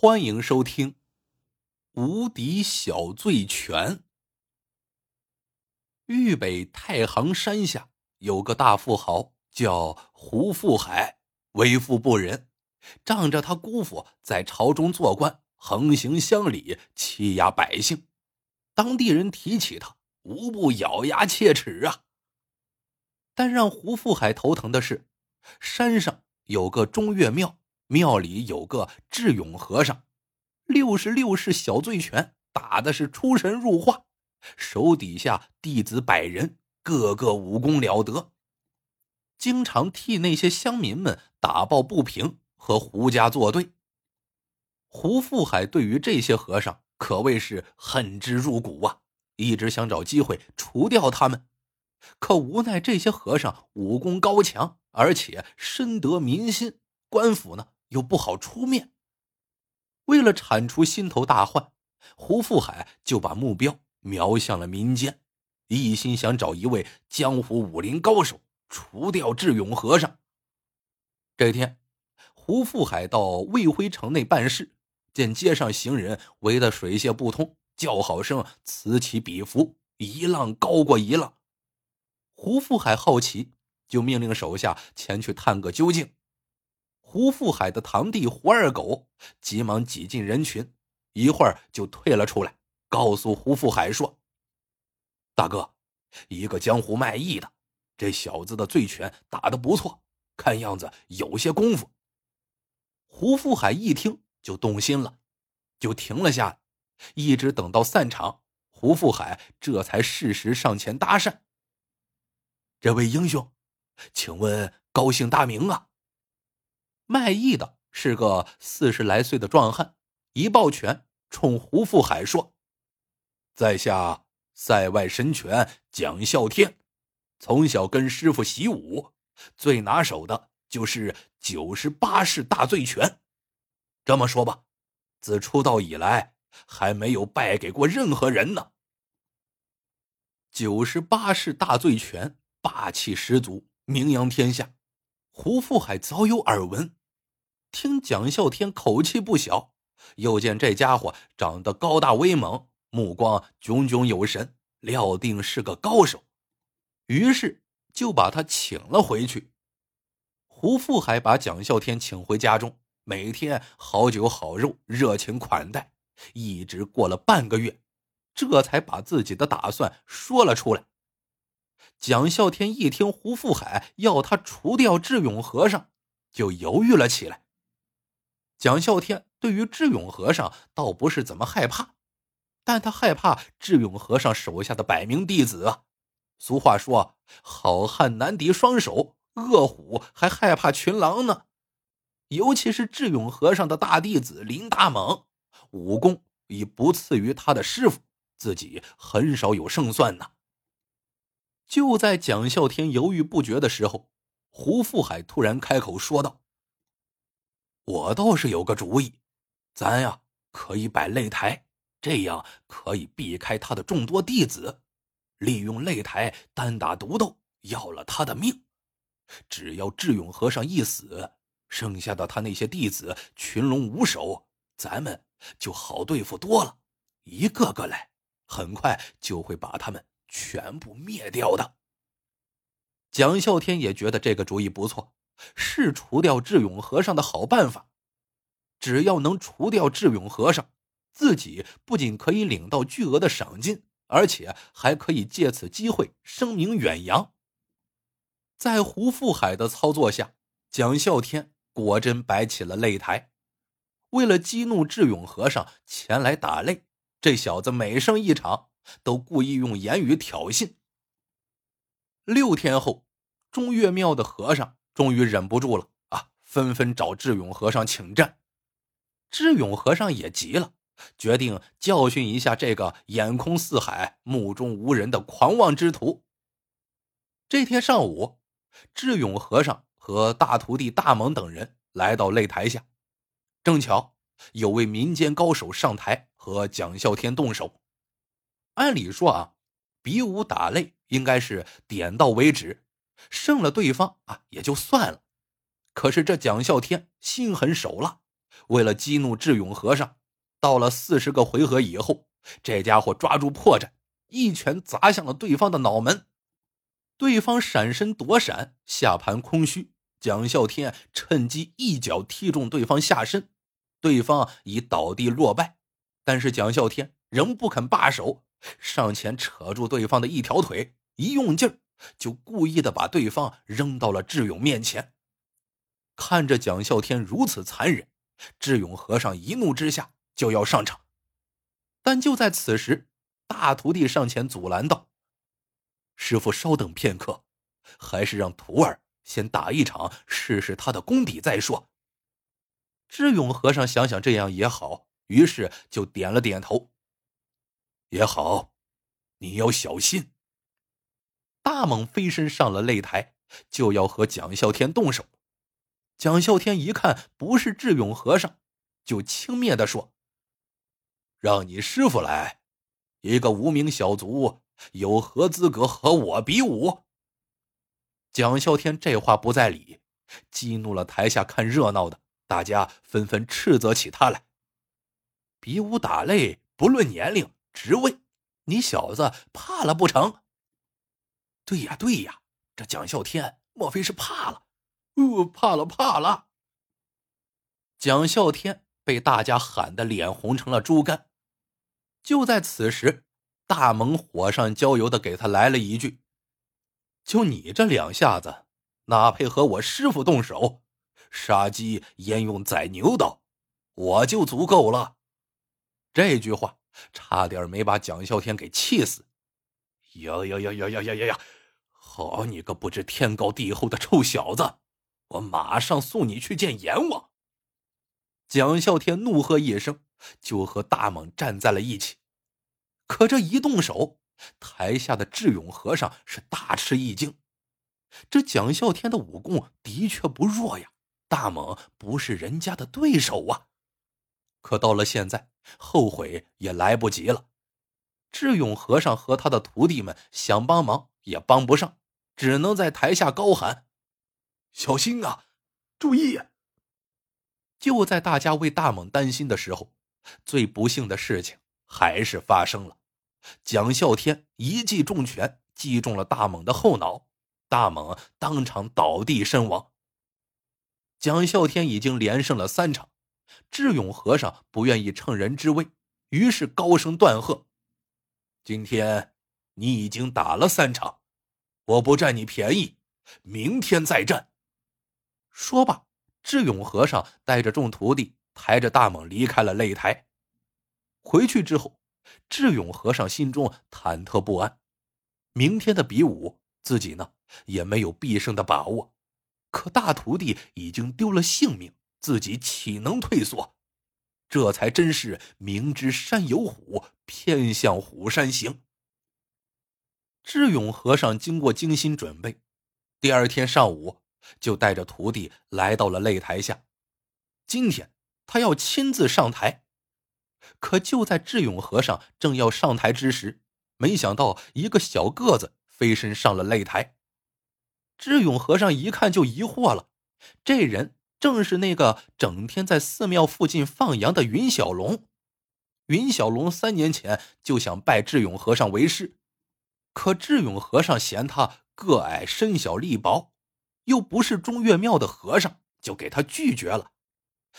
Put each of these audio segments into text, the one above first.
欢迎收听《无敌小醉拳》。豫北太行山下有个大富豪，叫胡富海，为富不仁，仗着他姑父在朝中做官，横行乡里，欺压百姓，当地人提起他，无不咬牙切齿啊。但让胡富海头疼的是，山上有个中岳庙。庙里有个智勇和尚，六十六式小醉拳打的是出神入化，手底下弟子百人，个个武功了得，经常替那些乡民们打抱不平，和胡家作对。胡富海对于这些和尚可谓是恨之入骨啊，一直想找机会除掉他们，可无奈这些和尚武功高强，而且深得民心，官府呢？又不好出面。为了铲除心头大患，胡富海就把目标瞄向了民间，一心想找一位江湖武林高手除掉智勇和尚。这天，胡富海到魏辉城内办事，见街上行人围得水泄不通，叫好声此起彼伏，一浪高过一浪。胡富海好奇，就命令手下前去探个究竟。胡富海的堂弟胡二狗急忙挤进人群，一会儿就退了出来，告诉胡富海说：“大哥，一个江湖卖艺的，这小子的醉拳打的不错，看样子有些功夫。”胡富海一听就动心了，就停了下来，一直等到散场，胡富海这才适时上前搭讪：“这位英雄，请问高姓大名啊？”卖艺的是个四十来岁的壮汉，一抱拳冲胡富海说：“在下塞外神拳蒋啸天，从小跟师傅习武，最拿手的就是九十八式大醉拳。这么说吧，自出道以来还没有败给过任何人呢。九十八式大醉拳霸气十足，名扬天下，胡富海早有耳闻。”听蒋孝天口气不小，又见这家伙长得高大威猛，目光炯炯有神，料定是个高手，于是就把他请了回去。胡富海把蒋孝天请回家中，每天好酒好肉，热情款待，一直过了半个月，这才把自己的打算说了出来。蒋孝天一听胡富海要他除掉智勇和尚，就犹豫了起来。蒋孝天对于智勇和尚倒不是怎么害怕，但他害怕智勇和尚手下的百名弟子啊。俗话说：“好汉难敌双手，恶虎还害怕群狼呢。”尤其是智勇和尚的大弟子林大猛，武功已不次于他的师傅，自己很少有胜算呢。就在蒋孝天犹豫不决的时候，胡富海突然开口说道。我倒是有个主意，咱呀可以摆擂台，这样可以避开他的众多弟子，利用擂台单打独斗，要了他的命。只要智勇和尚一死，剩下的他那些弟子群龙无首，咱们就好对付多了。一个个来，很快就会把他们全部灭掉的。蒋啸天也觉得这个主意不错。是除掉智勇和尚的好办法。只要能除掉智勇和尚，自己不仅可以领到巨额的赏金，而且还可以借此机会声名远扬。在胡富海的操作下，蒋孝天果真摆起了擂台。为了激怒智勇和尚前来打擂，这小子每胜一场，都故意用言语挑衅。六天后，中岳庙的和尚。终于忍不住了啊！纷纷找智勇和尚请战。智勇和尚也急了，决定教训一下这个眼空四海、目中无人的狂妄之徒。这天上午，智勇和尚和大徒弟大蒙等人来到擂台下，正巧有位民间高手上台和蒋啸天动手。按理说啊，比武打擂应该是点到为止。胜了对方啊，也就算了。可是这蒋啸天心狠手辣，为了激怒智勇和尚，到了四十个回合以后，这家伙抓住破绽，一拳砸向了对方的脑门。对方闪身躲闪，下盘空虚。蒋啸天趁机一脚踢中对方下身，对方已倒地落败。但是蒋啸天仍不肯罢手，上前扯住对方的一条腿，一用劲儿，就故意的把对方扔到了智勇面前。看着蒋啸天如此残忍，智勇和尚一怒之下就要上场，但就在此时，大徒弟上前阻拦道：“师傅，稍等片刻，还是让徒儿先打一场，试试他的功底再说。”智勇和尚想想这样也好，于是就点了点头：“也好，你要小心。”大猛飞身上了擂台，就要和蒋啸天动手。蒋啸天一看不是智勇和尚，就轻蔑的说：“让你师傅来，一个无名小卒有何资格和我比武？”蒋啸天这话不在理，激怒了台下看热闹的大家，纷纷斥责起他来：“比武打擂不论年龄职位，你小子怕了不成？”对呀对呀，这蒋啸天莫非是怕了？呃，怕了，怕了！蒋啸天被大家喊得脸红成了猪肝。就在此时，大猛火上浇油的给他来了一句：“就你这两下子，哪配和我师傅动手？杀鸡焉用宰牛刀，我就足够了。”这句话差点没把蒋孝天给气死。呀呀呀呀呀呀呀呀！好你个不知天高地厚的臭小子！我马上送你去见阎王！蒋孝天怒喝一声，就和大猛站在了一起。可这一动手，台下的智勇和尚是大吃一惊。这蒋孝天的武功的确不弱呀，大猛不是人家的对手啊。可到了现在，后悔也来不及了。智勇和尚和他的徒弟们想帮忙也帮不上，只能在台下高喊。小心啊！注意！就在大家为大猛担心的时候，最不幸的事情还是发生了。蒋孝天一记重拳击中了大猛的后脑，大猛当场倒地身亡。蒋孝天已经连胜了三场，智勇和尚不愿意乘人之危，于是高声断喝：“今天你已经打了三场，我不占你便宜，明天再战。”说罢，智勇和尚带着众徒弟抬着大猛离开了擂台。回去之后，智勇和尚心中忐忑不安。明天的比武，自己呢也没有必胜的把握。可大徒弟已经丢了性命，自己岂能退缩？这才真是明知山有虎，偏向虎山行。智勇和尚经过精心准备，第二天上午。就带着徒弟来到了擂台下，今天他要亲自上台。可就在智勇和尚正要上台之时，没想到一个小个子飞身上了擂台。智勇和尚一看就疑惑了，这人正是那个整天在寺庙附近放羊的云小龙。云小龙三年前就想拜智勇和尚为师，可智勇和尚嫌他个矮身小力薄。又不是中岳庙的和尚，就给他拒绝了。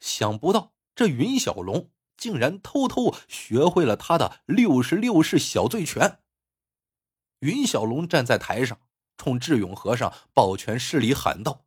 想不到这云小龙竟然偷偷学会了他的六十六式小醉拳。云小龙站在台上，冲智勇和尚抱拳施礼，喊道：“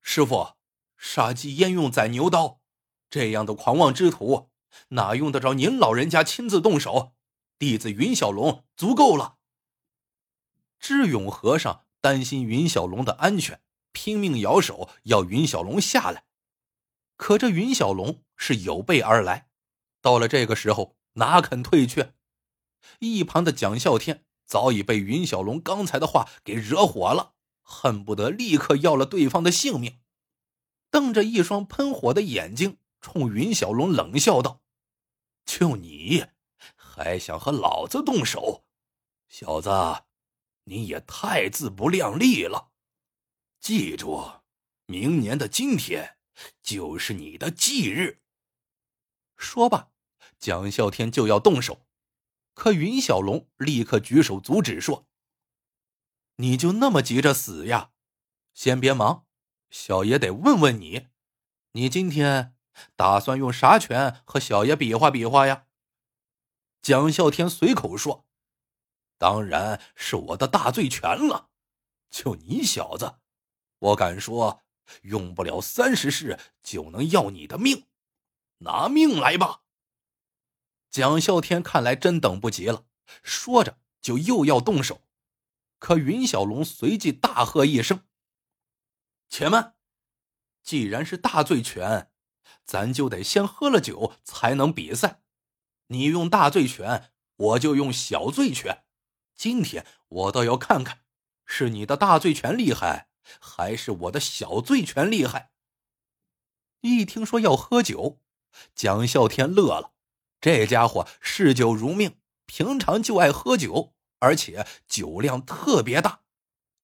师傅，杀鸡焉用宰牛刀？这样的狂妄之徒，哪用得着您老人家亲自动手？弟子云小龙足够了。”智勇和尚。担心云小龙的安全，拼命摇手要云小龙下来。可这云小龙是有备而来，到了这个时候哪肯退却？一旁的蒋孝天早已被云小龙刚才的话给惹火了，恨不得立刻要了对方的性命，瞪着一双喷火的眼睛，冲云小龙冷笑道：“就你，还想和老子动手，小子！”你也太自不量力了！记住，明年的今天就是你的忌日。说罢，蒋孝天就要动手，可云小龙立刻举手阻止，说：“你就那么急着死呀？先别忙，小爷得问问你，你今天打算用啥拳和小爷比划比划呀？”蒋孝天随口说：“当然是我的大醉拳了。就你小子，我敢说，用不了三十式就能要你的命。拿命来吧！”蒋孝天看来真等不及了，说着就又要动手。可云小龙随即大喝一声：“且慢！既然是大醉拳，咱就得先喝了酒才能比赛。”你用大醉拳，我就用小醉拳。今天我倒要看看，是你的大醉拳厉害，还是我的小醉拳厉害。一听说要喝酒，蒋孝天乐了。这家伙嗜酒如命，平常就爱喝酒，而且酒量特别大。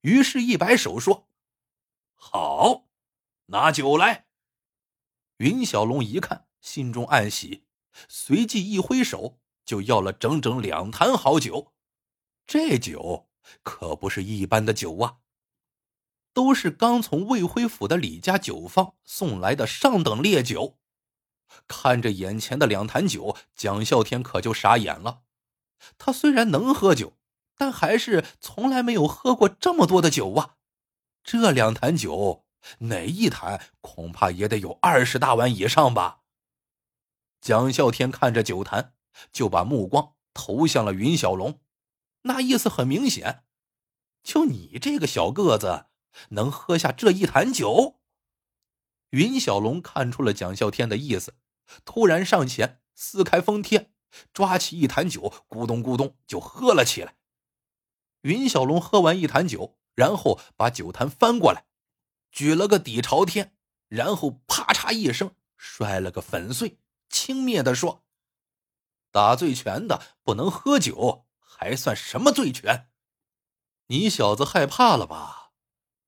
于是，一摆手说：“好，拿酒来。”云小龙一看，心中暗喜。随即一挥手，就要了整整两坛好酒。这酒可不是一般的酒啊，都是刚从魏辉府的李家酒坊送来的上等烈酒。看着眼前的两坛酒，蒋孝天可就傻眼了。他虽然能喝酒，但还是从来没有喝过这么多的酒啊！这两坛酒，哪一坛恐怕也得有二十大碗以上吧？蒋孝天看着酒坛，就把目光投向了云小龙，那意思很明显：就你这个小个子，能喝下这一坛酒？云小龙看出了蒋孝天的意思，突然上前撕开封贴，抓起一坛酒，咕咚咕咚就喝了起来。云小龙喝完一坛酒，然后把酒坛翻过来，举了个底朝天，然后啪嚓一声摔了个粉碎。轻蔑的说：“打醉拳的不能喝酒，还算什么醉拳？你小子害怕了吧？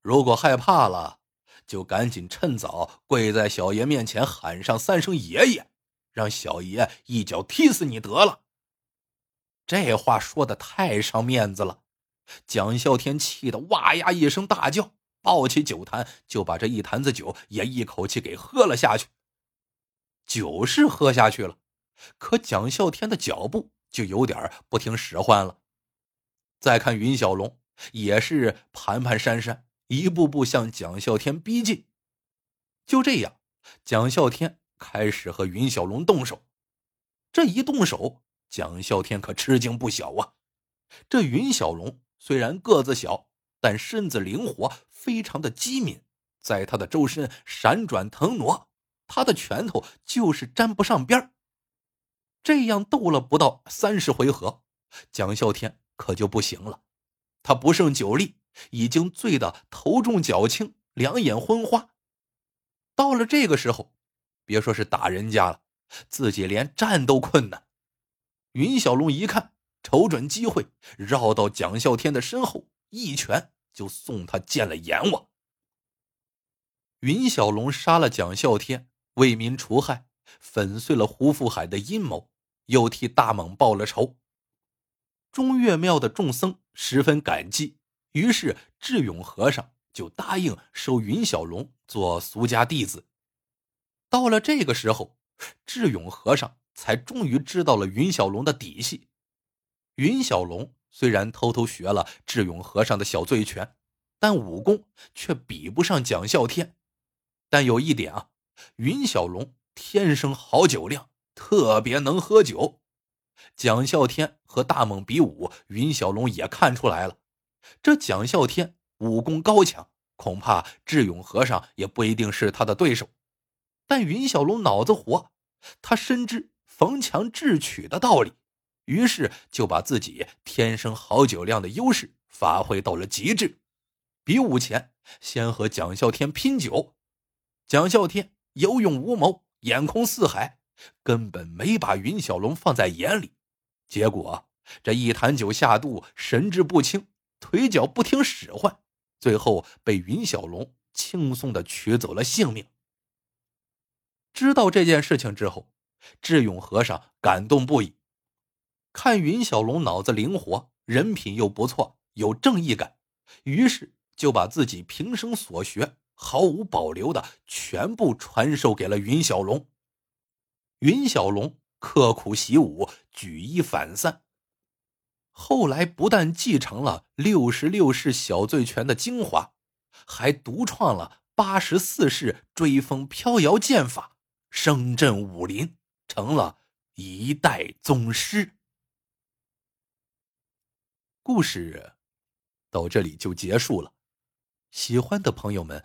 如果害怕了，就赶紧趁早跪在小爷面前喊上三声爷爷，让小爷一脚踢死你得了。”这话说的太伤面子了，蒋孝天气得哇呀一声大叫，抱起酒坛就把这一坛子酒也一口气给喝了下去。酒是喝下去了，可蒋孝天的脚步就有点不听使唤了。再看云小龙，也是盘盘跚跚，一步步向蒋孝天逼近。就这样，蒋孝天开始和云小龙动手。这一动手，蒋孝天可吃惊不小啊！这云小龙虽然个子小，但身子灵活，非常的机敏，在他的周身闪转腾挪。他的拳头就是沾不上边这样斗了不到三十回合，蒋孝天可就不行了。他不胜酒力，已经醉得头重脚轻，两眼昏花。到了这个时候，别说是打人家了，自己连站都困难。云小龙一看，瞅准机会，绕到蒋孝天的身后，一拳就送他见了阎王。云小龙杀了蒋孝天。为民除害，粉碎了胡富海的阴谋，又替大猛报了仇。中岳庙的众僧十分感激，于是智勇和尚就答应收云小龙做俗家弟子。到了这个时候，智勇和尚才终于知道了云小龙的底细。云小龙虽然偷偷学了智勇和尚的小醉拳，但武功却比不上蒋孝天。但有一点啊。云小龙天生好酒量，特别能喝酒。蒋孝天和大猛比武，云小龙也看出来了。这蒋孝天武功高强，恐怕智勇和尚也不一定是他的对手。但云小龙脑子活，他深知逢强智取的道理，于是就把自己天生好酒量的优势发挥到了极致。比武前，先和蒋孝天拼酒，蒋孝天。有勇无谋，眼空四海，根本没把云小龙放在眼里。结果这一坛酒下肚，神志不清，腿脚不听使唤，最后被云小龙轻松的取走了性命。知道这件事情之后，智勇和尚感动不已。看云小龙脑子灵活，人品又不错，有正义感，于是就把自己平生所学毫无保留的全部传授给了云小龙。云小龙刻苦习武，举一反三。后来不但继承了六十六式小醉拳的精华，还独创了八十四式追风飘摇剑法，声震武林，成了一代宗师。故事到这里就结束了，喜欢的朋友们